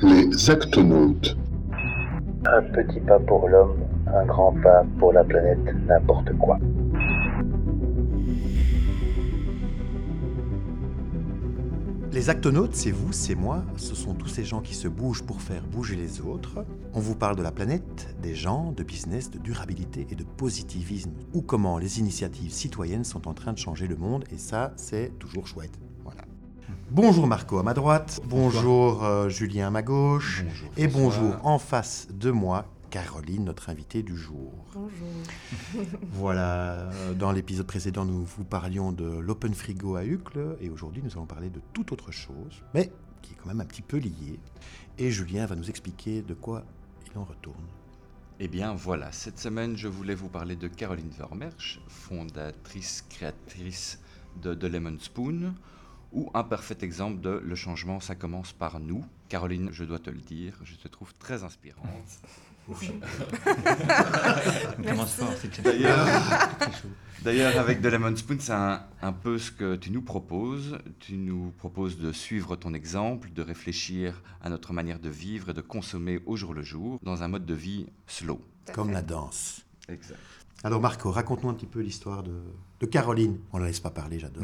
Les actonautes. Un petit pas pour l'homme, un grand pas pour la planète, n'importe quoi. Les actonautes, c'est vous, c'est moi, ce sont tous ces gens qui se bougent pour faire bouger les autres. On vous parle de la planète, des gens, de business, de durabilité et de positivisme, ou comment les initiatives citoyennes sont en train de changer le monde, et ça, c'est toujours chouette. Bonjour Marco à ma droite, bonjour euh, Julien à ma gauche, Bonjour, et bonjour en face de moi, Caroline, notre invitée du jour. Bonjour. Voilà, euh, dans l'épisode précédent, nous vous parlions de l'Open Frigo à Uccle, et aujourd'hui, nous allons parler de toute autre chose, mais qui est quand même un petit peu liée. Et Julien va nous expliquer de quoi il en retourne. Eh bien voilà, cette semaine je voulais vous parler de Caroline Vermersch, fondatrice, créatrice de The Lemon Spoon, ou un parfait exemple de Le changement, ça commence par nous. Caroline, je dois te le dire, je te trouve très inspirante. On commence fort, c'est déjà D'ailleurs, avec The Lemon Spoon, c'est un, un peu ce que tu nous proposes. Tu nous proposes de suivre ton exemple, de réfléchir à notre manière de vivre et de consommer au jour le jour, dans un mode de vie slow. Comme la danse. Exact. Alors Marco, raconte-nous un petit peu l'histoire de, de Caroline. On ne la laisse pas parler, j'adore.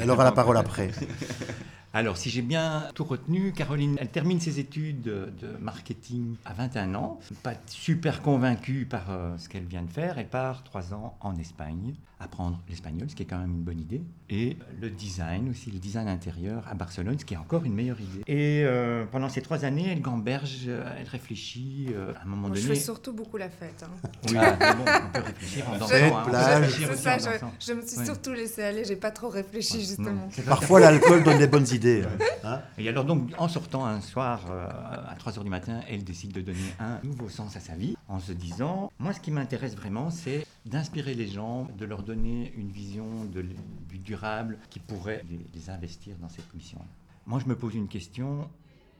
Elle aura la parole après. Alors, si j'ai bien tout retenu, Caroline, elle termine ses études de marketing à 21 ans. Pas super convaincue par euh, ce qu'elle vient de faire. Elle part trois ans en Espagne, apprendre l'espagnol, ce qui est quand même une bonne idée. Et le design aussi, le design intérieur à Barcelone, ce qui est encore une meilleure idée. Et euh, pendant ces trois années, elle gamberge, euh, elle réfléchit. euh, à un moment Moi, je donné. fais surtout beaucoup la fête. hein. Oui, mais bon, on peut réfléchir en dansant. Fête, hein, plage. ça, en je, dansant. je me suis Ouais. surtout laissée aller, j'ai pas trop réfléchi Ouais, justement. non, Parfois, l'alcool donne des bonnes idées. Hein. Et alors donc, en sortant un soir euh, à 3h du matin, elle décide de donner un nouveau sens à sa vie en se disant, moi ce qui m'intéresse vraiment, c'est d'inspirer les gens, de leur donner une vision de, du durable qui pourrait les, les investir dans cette mission. Moi je me pose une question,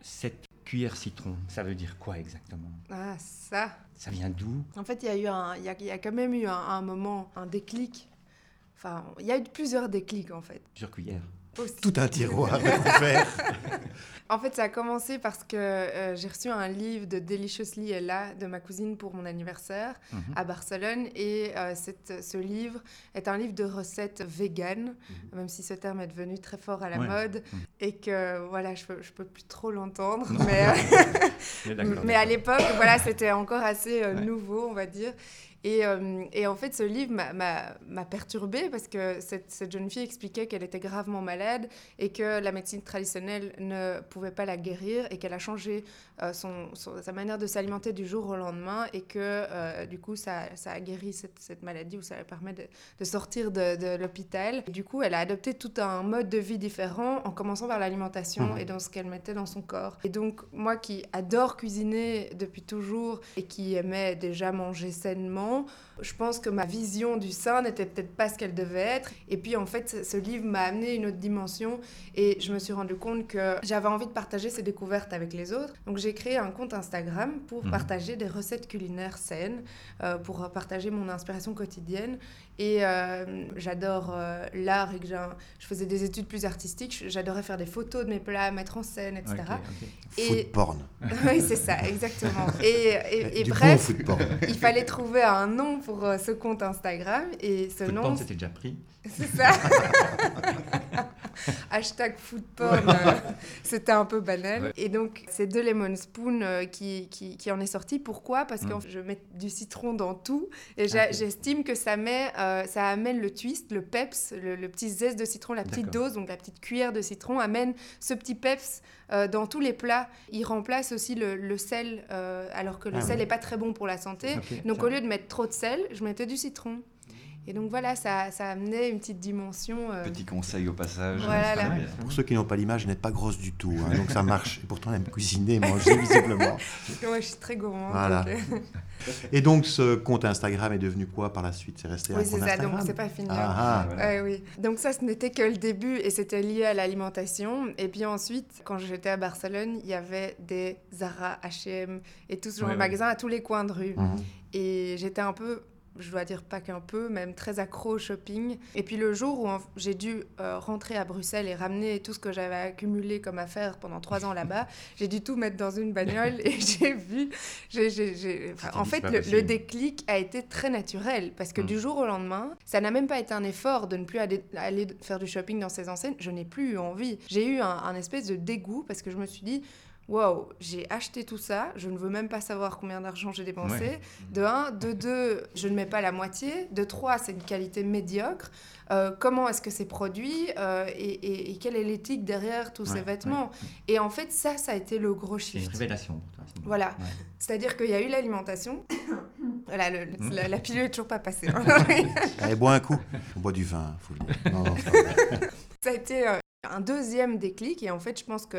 cette cuillère citron, ça veut dire quoi exactement? Ah, ça. Ça vient d'où? En fait, il y a eu un, il y a, y a quand même eu un, un moment, un déclic. Enfin, il y a eu plusieurs déclics en fait. Plusieurs cuillères. Aussi. Tout un tiroir ouvert. En fait, ça a commencé parce que euh, j'ai reçu un livre de Deliciously Ella de ma cousine pour mon anniversaire Mhm. à Barcelone. Et euh, cette- ce livre est un livre de recettes véganes, même si ce terme est devenu très fort à la Ouais. mode. Mhm. Et que voilà, je je peux plus trop l'entendre. Mais, euh, Mais à l'époque, voilà, c'était encore assez Ouais. nouveau, on va dire. Et, euh, et en fait, ce livre m'a- perturbée parce que cette, cette jeune fille expliquait qu'elle était gravement malade et que la médecine traditionnelle ne pouvait pas la guérir et qu'elle a changé euh, son, son- sa manière de s'alimenter du jour au lendemain et que euh, du coup, ça, ça a guéri cette, cette maladie ou ça lui permet de, de sortir de, de l'hôpital. Du coup, elle a adopté tout un mode de vie différent en commençant par l'alimentation Mhm. et dans ce qu'elle mettait dans son corps. Et donc, moi qui adore cuisiner depuis toujours et qui aimais déjà manger sainement, je pense que ma vision du sein n'était peut-être pas ce qu'elle devait être. Et puis, en fait, ce- livre m'a amené une autre dimension et je me suis rendu compte que j'avais envie de partager ces découvertes avec les autres. Donc, j'ai créé un compte Instagram pour Mhm. partager des recettes culinaires saines, euh, pour partager mon inspiration quotidienne. Et euh, j'adore euh, l'art et que j'ai un- je faisais des études plus artistiques. J'adorais faire des photos de mes plats, mettre en scène, etc. Ok, ok. Et- Food porn. oui, c'est ça, exactement. Et, et, et du bon bref, food porn. il fallait trouver un nom pour euh, ce compte Instagram. Et ce nom, porn, c'était déjà pris. c'est ça. Hashtag food porn, euh, c'était un peu banal. Ouais. Et donc, c'est de Lemon Spoon euh, qui, qui, qui en est sorti. Pourquoi? Parce que Mm. je mets du citron dans tout. Et Ok. j'estime que ça, met, euh, ça amène le twist, le peps, le, le petit zeste de citron, la petite dose, donc la petite cuillère de citron, amène ce petit peps euh, dans tous les plats. Il remplace aussi le, le sel, euh, alors que le Ah sel n'est pas très bon pour la santé. Donc ça- au lieu de mettre trop de sel, je mettais du citron. Et donc voilà, ça, ça amenait une petite dimension. euh, Petit conseil au passage. Voilà, là. Pour ceux qui n'ont pas l'image, elle n'est pas grosse du tout, hein, donc ça marche. Et pourtant, elle aime cuisiner et manger visiblement. Ouais, je suis très gourmande. Voilà. donc, euh, Et donc, ce compte Instagram est devenu quoi par la suite? C'est resté un Oui, compte c'est ça, Instagram? donc c'est pas fini. Ah, ah. Ouais, oui. Donc ça, ce n'était que le début et c'était lié à l'alimentation. Et puis ensuite, quand j'étais à Barcelone, il y avait des Zara, H&M et tout ce genre Ouais, de ouais. magasins à tous les coins de rue. Mhm. Et j'étais un peu je dois dire pas qu'un peu, même très accro au shopping. Et puis le jour où j'ai dû euh, rentrer à Bruxelles et ramener tout ce que j'avais accumulé comme affaires pendant trois ans là-bas, j'ai dû tout mettre dans une bagnole et j'ai vu. en fait, le, déclic a été très naturel parce que mm. du jour au lendemain, ça n'a même pas été un effort de ne plus aller, faire du shopping dans ces enseignes. Je n'ai plus eu envie. J'ai eu un, un espèce de dégoût parce que je me suis dit waouh, j'ai acheté tout ça, je ne veux même pas savoir combien d'argent j'ai dépensé. De 1, de 2, je ne mets pas la moitié. De 3, c'est une qualité médiocre. Euh, comment est-ce que c'est produit euh, et, quelle est l'éthique derrière tous ces vêtements. Et en fait, ça, ça a été le gros shift. une révélation Voilà. C'est-à-dire qu'il y a eu l'alimentation. voilà, hmm. la, pilule n'est toujours pas passée. Hein. Allez, bois un coup. On boit du vin, faut le dire. Non, non, ça a été euh, un deuxième déclic. Et en fait je pense que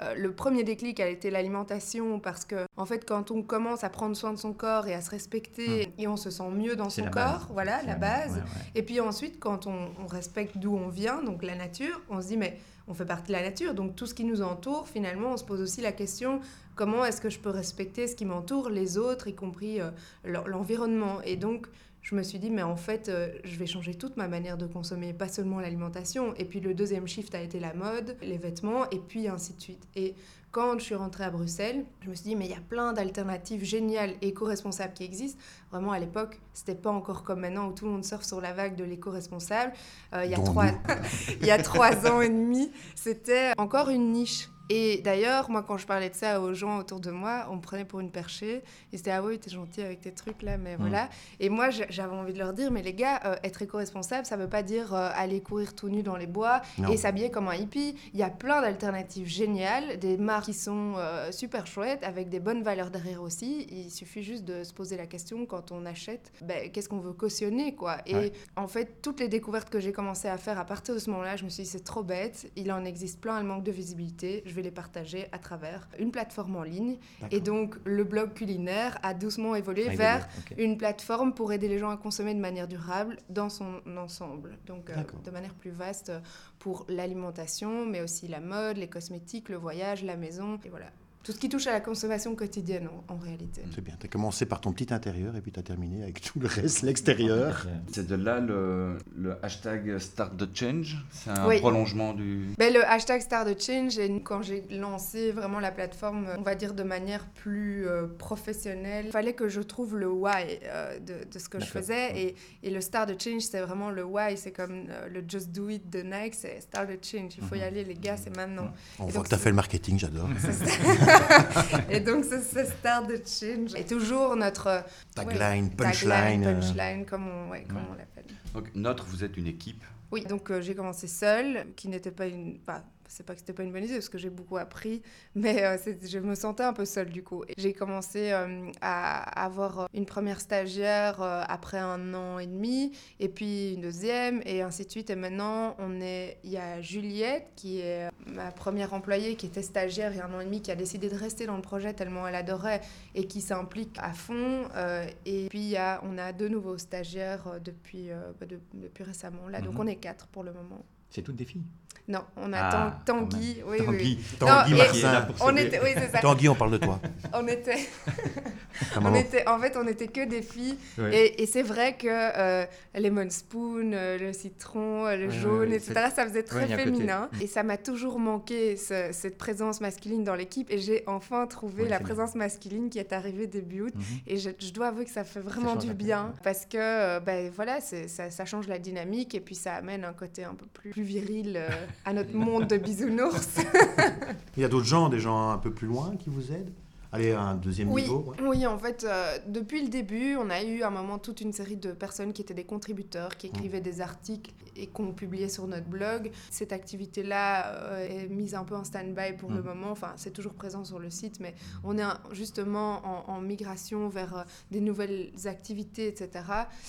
euh, le premier déclic a été l'alimentation parce que en fait quand on commence à prendre soin de son corps et à se respecter hmm. et on se sent mieux dans son corps voilà la base. Et puis ensuite quand on, on respecte d'où on vient donc la nature on se dit mais on fait partie de la nature. Donc tout ce qui nous entoure finalement on se pose aussi la question comment est-ce que je peux respecter ce qui m'entoure les autres y compris euh, l'environnement et donc je me suis dit, mais en fait, euh, je vais changer toute ma manière de consommer, pas seulement l'alimentation. Et puis le deuxième shift a été la mode, les vêtements, et puis ainsi de suite. Et quand je suis rentrée à Bruxelles, je me suis dit, mais il y a plein d'alternatives géniales éco-responsables qui existent. Vraiment, à l'époque, c'était pas encore comme maintenant où tout le monde surfe sur la vague de l'éco-responsable. Euh, il, y a trois... il y a trois ans et demi, c'était encore une niche. Et d'ailleurs, moi, quand je parlais de ça aux gens autour de moi, on me prenait pour une perchée. Ils disaient, ah oui, t'es gentil avec tes trucs là, mais voilà. Et moi, j'avais envie de leur dire, mais les gars, euh, être éco-responsable, ça veut pas dire euh, aller courir tout nu dans les bois et s'habiller comme un hippie. Il y a plein d'alternatives géniales, des marques qui sont euh, super chouettes, avec des bonnes valeurs derrière aussi. Il suffit juste de se poser la question quand on achète, ben, qu'est-ce qu'on veut cautionner, quoi. Et en fait, toutes les découvertes que j'ai commencé à faire à partir de ce moment-là, je me suis dit, c'est trop bête, il en existe plein, elle manque de visibilité. Je les partager à travers une plateforme en ligne. Et donc, le blog culinaire a doucement évolué vers une plateforme pour aider les gens à consommer de manière durable dans son ensemble. Donc, euh, de manière plus vaste pour l'alimentation, mais aussi la mode, les cosmétiques, le voyage, la maison. Et voilà, tout ce qui touche à la consommation quotidienne en, réalité. C'est bien, tu as commencé par ton petit intérieur et puis tu as terminé avec tout le reste, l'extérieur. C'est de là le, le, hashtag Start the Change, c'est un prolongement du... Ben, le hashtag Start the Change, et quand j'ai lancé vraiment la plateforme, on va dire de manière plus euh, professionnelle, il fallait que je trouve le why euh, de, de, ce que je faisais et, et, le Start the Change, c'est vraiment le why, c'est comme euh, le Just Do It de Nike, c'est Start the Change, il faut y mhm. aller les gars, c'est maintenant. On voit que tu as fait le marketing, j'adore. et donc, ce, Star de Change est toujours notre tagline, punchline. Euh. punchline, comme on, on l'appelle. Donc, notre, vous êtes une équipe Oui, donc euh, j'ai commencé seule, qui n'était pas une c'est pas que c'était pas une bonne idée parce que j'ai beaucoup appris, mais euh, je me sentais un peu seule du coup. J'ai commencé euh, à avoir une première stagiaire après un an et demi, et puis une deuxième, et ainsi de suite. Et maintenant, on est, il y a Juliette qui est ma première employée, qui était stagiaire il y a un an et demi, qui a décidé de rester dans le projet tellement elle adorait et qui s'implique à fond. et puis y a, on a deux nouveaux stagiaires depuis, bah, depuis récemment là, donc mhm. on est C'est toutes des filles. Non, on a ah, Tanguy. Oui, Tanguy, Tanguy Marcin. On était, oui, ça. Tanguy, on parle de toi. on était. on était, en fait, on était que des filles. Et, et c'est vrai que euh, Lemon Spoon, euh, le citron, euh, le jaune, etc., ça faisait très féminin. Et ça m'a toujours manqué cette présence masculine dans l'équipe. Et j'ai enfin trouvé la présence masculine qui est arrivée début août. Mhm. Et je, dois avouer que ça fait vraiment du bien. Parce que, ben, voilà, ça, ça, change la dynamique. Et puis ça amène un côté un peu plus, plus viril à notre monde de bisounours. Il y a d'autres gens, des gens un peu plus loin qui vous aident? Aller à un deuxième niveau Oui, en fait, euh, depuis le début, on a eu à un moment toute une série de personnes qui étaient des contributeurs, qui écrivaient des articles et qu'on publiait sur notre blog. Cette activité-là euh, est mise un peu en stand-by pour le mm. moment. Enfin, c'est toujours présent sur le site, mais on est justement en, migration vers euh, des nouvelles activités, etc.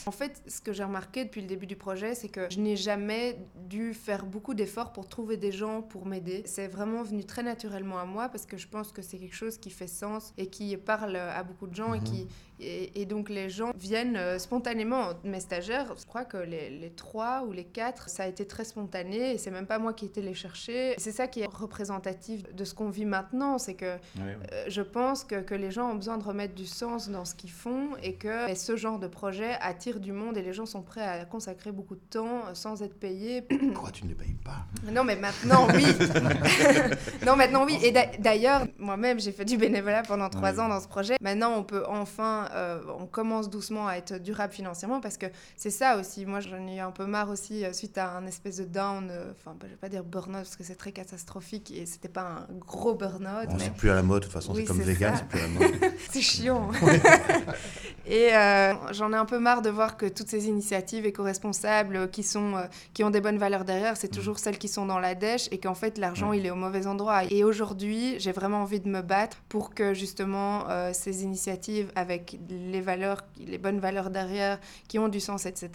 En fait, ce que j'ai remarqué depuis le début du projet, c'est que je n'ai jamais dû faire beaucoup d'efforts pour trouver des gens pour m'aider. C'est vraiment venu très naturellement à moi parce que je pense que c'est quelque chose qui fait sens et qui parle à beaucoup de gens et Mhm. qui et, et donc les gens viennent euh, spontanément. Mes stagiaires, je crois que les, les trois ou les quatre, ça a été très spontané et c'est même pas moi qui ai été les chercher. C'est ça qui est représentatif de ce qu'on vit maintenant, c'est que euh, je pense que, que les gens ont besoin de remettre du sens dans ce qu'ils font et que ce genre de projet attire du monde et les gens sont prêts à consacrer beaucoup de temps sans être payés. Pourquoi tu ne les payes pas? Non, mais maintenant, oui. non, maintenant, oui. Et d'a- d'ailleurs, moi-même, j'ai fait du bénévolat pendant trois ans dans ce projet. Maintenant, on peut enfin, euh, on commence doucement à être durable financièrement parce que c'est ça aussi. Moi, j'en ai eu un peu marre aussi euh, suite à un espèce de down. euh, Enfin, je vais pas dire burn-out parce que c'est très catastrophique et c'était pas un gros burn-out. Bon, mais C'est plus à la mode, de toute façon, Oui, c'est comme vegan, c'est plus à la mode. c'est chiant. et euh, j'en ai un peu marre de voir que toutes ces initiatives éco-responsables euh, qui, sont, euh, qui ont des bonnes valeurs derrière, c'est toujours celles qui sont dans la dèche et qu'en fait l'argent il est au mauvais endroit. Et aujourd'hui, j'ai vraiment envie de me battre pour que justement euh, ces initiatives avec les valeurs, les bonnes valeurs derrière, qui ont du sens, etc.,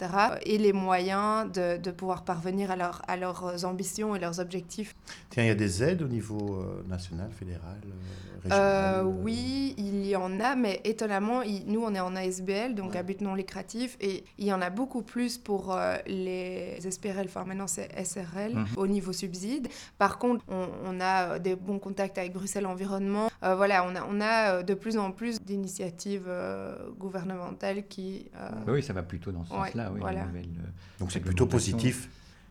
aient les moyens de, de pouvoir parvenir à, leur- à leurs ambitions et leurs objectifs. Tiens, il y a des aides au niveau euh, national, fédéral, euh, régional oui, il y en a, mais étonnamment, il- nous, on est en ASBL, donc Ouais. à but non lucratif, et il y en a beaucoup plus pour les SPRL, enfin maintenant c'est SRL, Mhm. au niveau subside. Par contre, on, on a des bons contacts avec Bruxelles Environnement. Euh, voilà, on a, on a euh, de plus en plus d'initiatives euh, gouvernementales qui... euh, Oui, ça va plutôt dans ce Ouais, sens-là. Oui, voilà. la nouvelle, euh, Donc c'est plutôt positif.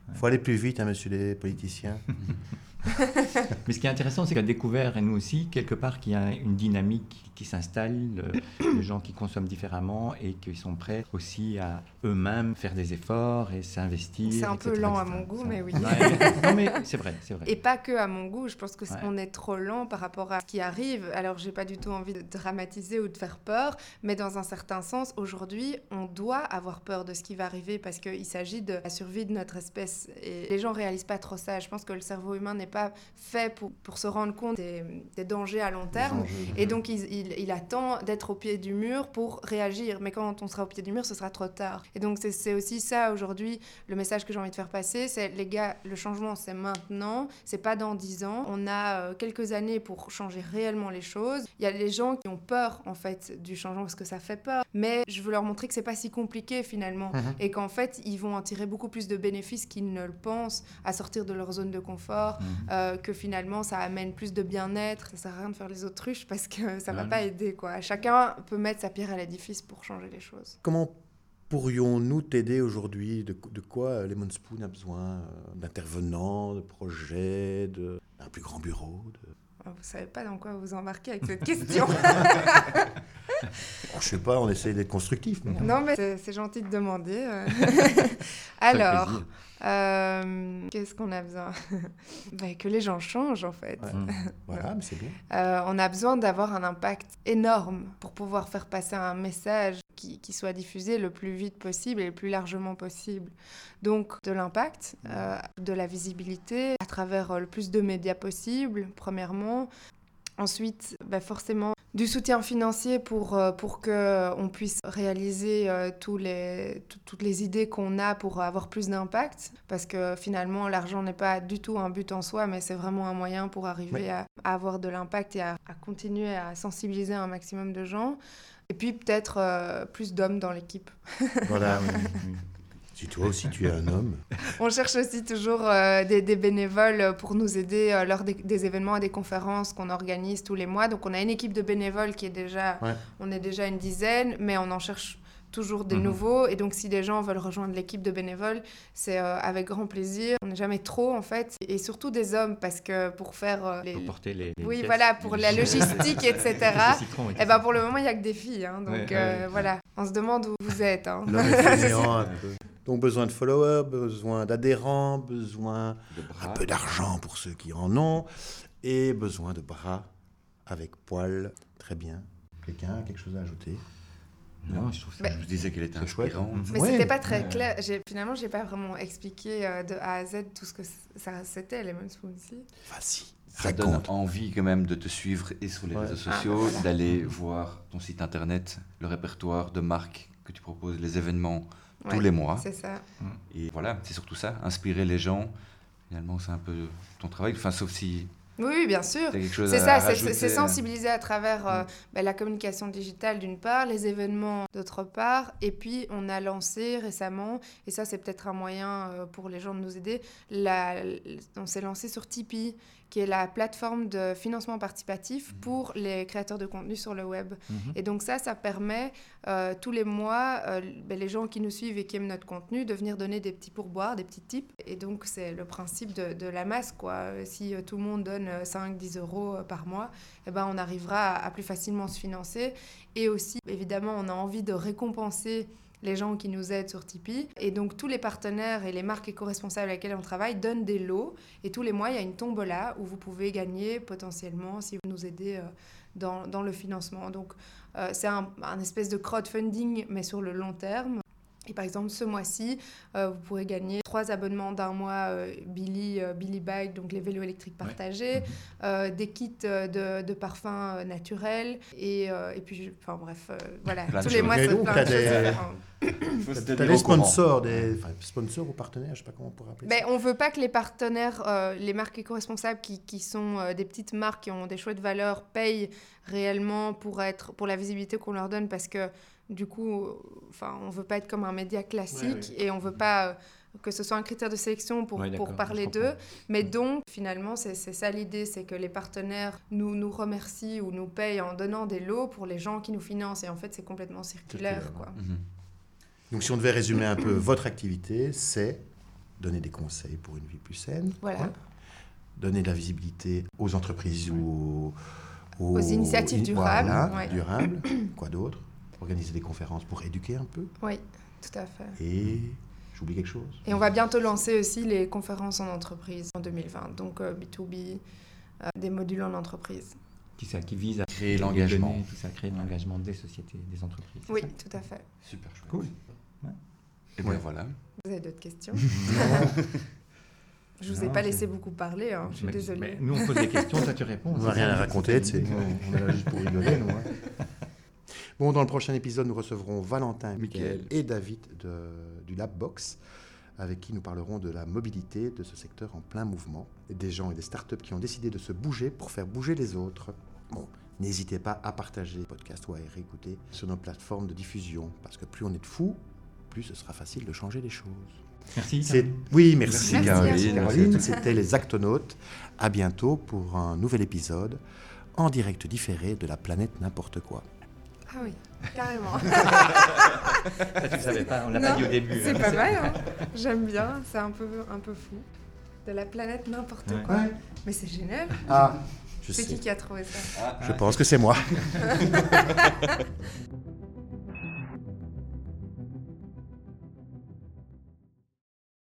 Il faut aller plus vite, hein, monsieur les politiciens. Mais ce qui est intéressant, c'est qu'on a découvert, et nous aussi, quelque part, qu'il y a une dynamique qui s'installe, euh, de gens qui consomment différemment et qui sont prêts aussi à eux-mêmes faire des efforts et s'investir. C'est un peu etc., lent à mon goût, mais oui. Non, mais c'est vrai, c'est vrai. Et pas que à mon goût, je pense que Ouais. on est trop lent par rapport à ce qui arrive. Alors, j'ai pas du tout envie de dramatiser ou de faire peur, mais dans un certain sens, aujourd'hui, on doit avoir peur de ce qui va arriver parce qu'il s'agit de la survie de notre espèce. Et les gens réalisent pas trop ça. Je pense que le cerveau humain n'est pas fait pour, pour se rendre compte des, des dangers à long terme. Et donc, il, il- il attend d'être au pied du mur pour réagir. Mais quand on sera au pied du mur, ce sera trop tard. Et donc, c'est- c'est aussi ça aujourd'hui, le message que j'ai envie de faire passer. C'est les gars, le changement, c'est maintenant. C'est pas dans 10 ans. On a euh, quelques années pour changer réellement les choses. Il y a les gens qui ont peur, en fait, du changement parce que ça fait peur. Mais je veux leur montrer que c'est pas si compliqué finalement. Mhm. Et qu'en fait, ils vont en tirer beaucoup plus de bénéfices qu'ils ne le pensent à sortir de leur zone de confort Mhm. Euh, que finalement ça amène plus de bien-être. Ça sert à rien de faire les autruches parce que ça va Non, pas aider quoi. Chacun peut mettre sa pierre à l'édifice pour changer les choses. Comment pourrions-nous t'aider aujourd'hui? De, de quoi euh, Lemon Spoon a besoin euh, D'intervenants, de projets, de- d'un plus grand bureau de... Oh, Vous savez pas dans quoi vous embarquez avec cette question. Oh, Je sais pas, on essaye d'être constructif. mais- non mais c'est gentil de demander. euh. Alors, euh, qu'est-ce qu'on a besoin? Ben, Que les gens changent en fait. Ouais. Voilà, mais c'est bien. Euh, on a besoin d'avoir un impact énorme pour pouvoir faire passer un message qui, qui soit diffusé le plus vite possible et le plus largement possible. Donc de l'impact, euh, de la visibilité à travers euh, le plus de médias possible, premièrement. Ensuite, bah, forcément, du soutien financier pour, euh, pour qu'on puisse réaliser euh, tous les, tout- toutes les idées qu'on a pour avoir plus d'impact. Parce que finalement, l'argent n'est pas du tout un but en soi, mais c'est vraiment un moyen pour arriver Oui. à, à avoir de l'impact et à, à continuer à sensibiliser un maximum de gens. Et puis peut-être euh, plus d'hommes dans l'équipe. Voilà, oui. Oui. Si toi aussi tu es un homme, On cherche aussi toujours euh, des, des bénévoles pour nous aider euh, lors des, des événements et des conférences qu'on organise tous les mois. Donc on a une équipe de bénévoles qui est déjà, Ouais. on est déjà une dizaine, mais on en cherche toujours des Mhm. nouveaux. Et donc si des gens veulent rejoindre l'équipe de bénévoles, c'est euh, avec grand plaisir. On n'est jamais trop en fait, et surtout des hommes parce que pour faire euh, les, Pour porter les, les oui voilà les pour la logistique etc. Et Et ben pour le moment il y a que des filles, hein, donc Ouais, ouais, euh, ouais. voilà. On se demande où vous êtes. hein. Donc besoin de followers, besoin d'adhérents, besoin De un peu d'argent pour ceux qui en ont, et besoin de bras avec poils. Très bien. Quelqu'un a quelque chose à ajouter? Non, je trouve ça. Bah, Je vous disais qu'elle était inspirante. Mais Ouais. c'était pas très clair. Finalement, j'ai pas vraiment expliqué euh, de A à Z tout ce que c'était Lemon Spoon ici. Vas-y, Ça donne envie quand même de te suivre et sur les Ouais. réseaux Ah, sociaux, d'aller voir ton site internet, le répertoire de marques que tu proposes, les événements tous les mois. C'est ça. Et voilà, c'est surtout ça, inspirer les gens. Finalement, c'est un peu ton travail. Enfin, sauf si Oui, bien sûr. C'est ça, c'est sensibiliser à travers euh, mm. bah, la communication digitale d'une part, les événements d'autre part, et puis on a lancé récemment, et ça c'est peut-être un moyen euh, pour les gens de nous aider, la, on s'est lancé sur Tipeee qui est la plateforme de financement participatif mhm. pour les créateurs de contenu sur le web. Mhm. Et donc ça, ça permet euh, tous les mois, euh, ben, les gens qui nous suivent et qui aiment notre contenu, de venir donner des petits pourboires, des petits tips. Et donc c'est le principe de, la masse. Quoi. Si euh, tout le monde donne 5-10 euros par mois, eh ben, on arrivera à, à plus facilement se financer. Et aussi, évidemment, on a envie de récompenser les gens qui nous aident sur Tipeee. Et donc tous les partenaires et les marques éco-responsables avec lesquelles on travaille donnent des lots. Et tous les mois, il y a une tombola où vous pouvez gagner potentiellement si vous nous aidez euh, dans, le financement. Donc euh, c'est un, un espèce de crowdfunding, mais sur le long terme. Et par exemple, ce mois-ci, euh, vous pourrez gagner trois abonnements d'un mois euh, Billy, euh, Billy Bike, donc les vélos électriques partagés, mhm. des kits de, de parfums naturels, et, et puis, enfin bref, voilà, tous les mois, c'est plein de des... des sponsors, des sponsors ou partenaires, je ne sais pas comment on pourrait appeler ben, On ne veut pas que les partenaires, les marques éco-responsables qui, qui sont des petites marques qui ont des chouettes valeurs payent réellement pour, être, pour la visibilité qu'on leur donne parce que du coup, enfin, on veut pas être comme un média classique et on veut pas euh, que ce soit un critère de sélection pour, pour parler d'eux. Mais donc, finalement, c'est ça l'idée, c'est que les partenaires nous, nous remercient ou nous payent en donnant des lots pour les gens qui nous financent. Et en fait, c'est complètement circulaire. Quoi. Mhm. Donc, si on devait résumer un peu votre activité, c'est donner des conseils pour une vie plus saine. Voilà. Donner de la visibilité aux entreprises ou aux, initiatives durables. Voilà, durables. Quoi d'autre organiser des conférences pour éduquer un peu. Oui, tout à fait. Et j'oublie quelque chose. Et on va bientôt lancer aussi les conférences en entreprise en 2020, donc B2B, euh, euh, des modules en entreprise. Qui, ça, qui vise à créer l'engagement. Tout ça, créer l'engagement des sociétés, des entreprises. Oui, tout à fait. Super chouette. Cool. Et bien voilà. Vous avez d'autres questions Je vous ai pas laissé beaucoup parler, hein. je suis désolée. nous, on pose des questions, toi tu réponds. On n'a rien à raconter, tu sais. on est là juste pour rigoler, nous. Hein. Bon, dans le prochain épisode, nous recevrons Valentin, Michael et David de, du Labbox, avec qui nous parlerons de la mobilité de ce secteur en plein mouvement, des gens et des startups qui ont décidé de se bouger pour faire bouger les autres. Bon, n'hésitez pas à partager le podcast ou à réécouter sur nos plateformes de diffusion, parce que plus on est de fous, plus ce sera facile de changer les choses. Merci. Oui, merci, Caroline. C'était les Actonautes. À bientôt pour un nouvel épisode en direct différé de la planète n'importe quoi. Ah oui, carrément. Ça, tu ne savais pas, on l'a pas dit au début. C'est hein. pas mal, hein. j'aime bien, c'est un peu, un peu fou. De la planète n'importe quoi. Mais c'est génial. Ah, je sais. C'est qui qui a trouvé ça? Je pense que c'est moi.